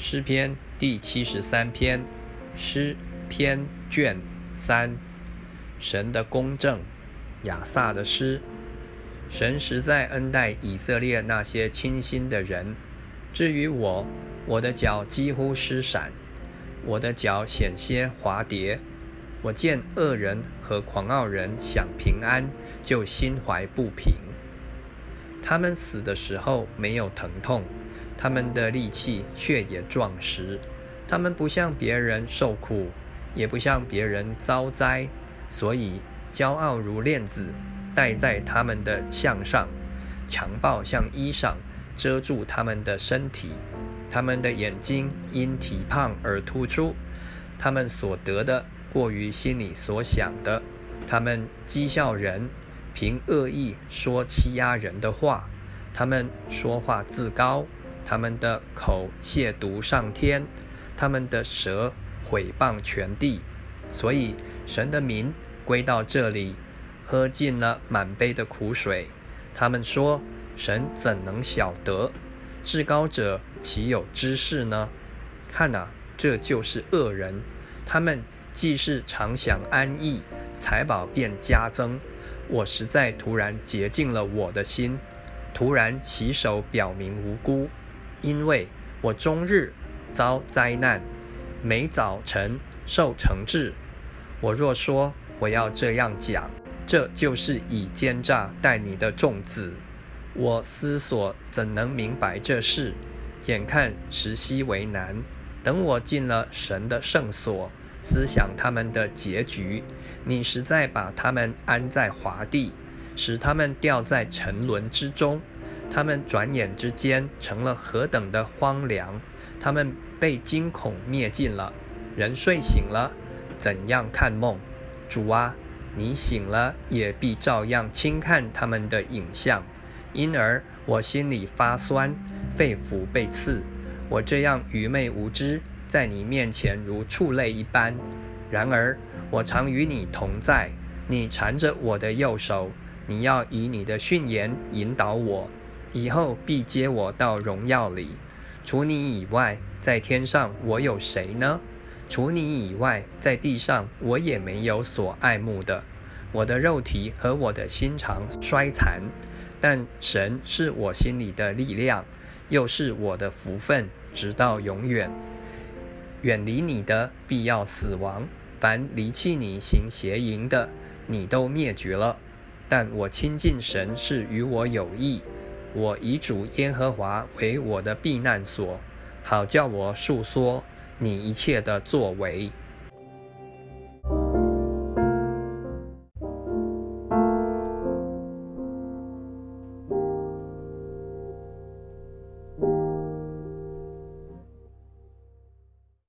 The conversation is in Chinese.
诗篇第七十三篇，诗篇卷三，神的公正，亚萨的诗。神实在恩待以色列那些清心的人。至于我，我的脚几乎失闪，我的脚险些滑跌。我见恶人和狂傲人享平安，就心怀不平。他们死的时候没有疼痛。他们的力气却也壮实，他们不像别人受苦，也不像别人遭灾，所以骄傲如链子戴在他们的项上，强暴像衣裳遮住他们的身体，他们的眼睛因体胖而突出，他们所得的过于心里所想的，他们讥笑人，凭恶意说欺压人的话，他们说话自高。他们的口亵渎上天，他们的舌毁谤全地，所以神的名归到这里，喝尽了满杯的苦水。他们说：“神怎能晓得？至高者岂有知识呢？”看呐，这就是恶人。他们既是常享安逸，财宝便加增。我实在突然洁净了我的心，突然洗手表明无辜。因为我终日遭灾难，每早晨受惩治。我若说我要这样讲，这就是以奸诈待你的众子。我思索怎能明白这事？眼看时息为难。等我进了神的圣所，思想他们的结局。你实在把他们安在华地，使他们掉在沉沦之中。他们转眼之间成了何等的荒凉！他们被惊恐灭尽了。人睡醒了，怎样看梦？主啊，你醒了也必照样轻看他们的影像。因而我心里发酸，肺腑被刺。我这样愚昧无知，在你面前如畜类一般。然而我常与你同在，你缠着我的右手，你要以你的训言引导我。以后必接我到荣耀里。除你以外，在天上我有谁呢？除你以外，在地上我也没有所爱慕的。我的肉体和我的心肠衰残，但神是我心里的力量，又是我的福分，直到永远。远离你的必要死亡，凡离弃你行邪淫的，你都灭绝了。但我亲近神是与我有益。我以主耶和华为我的避难所，好叫我述说你一切的作为。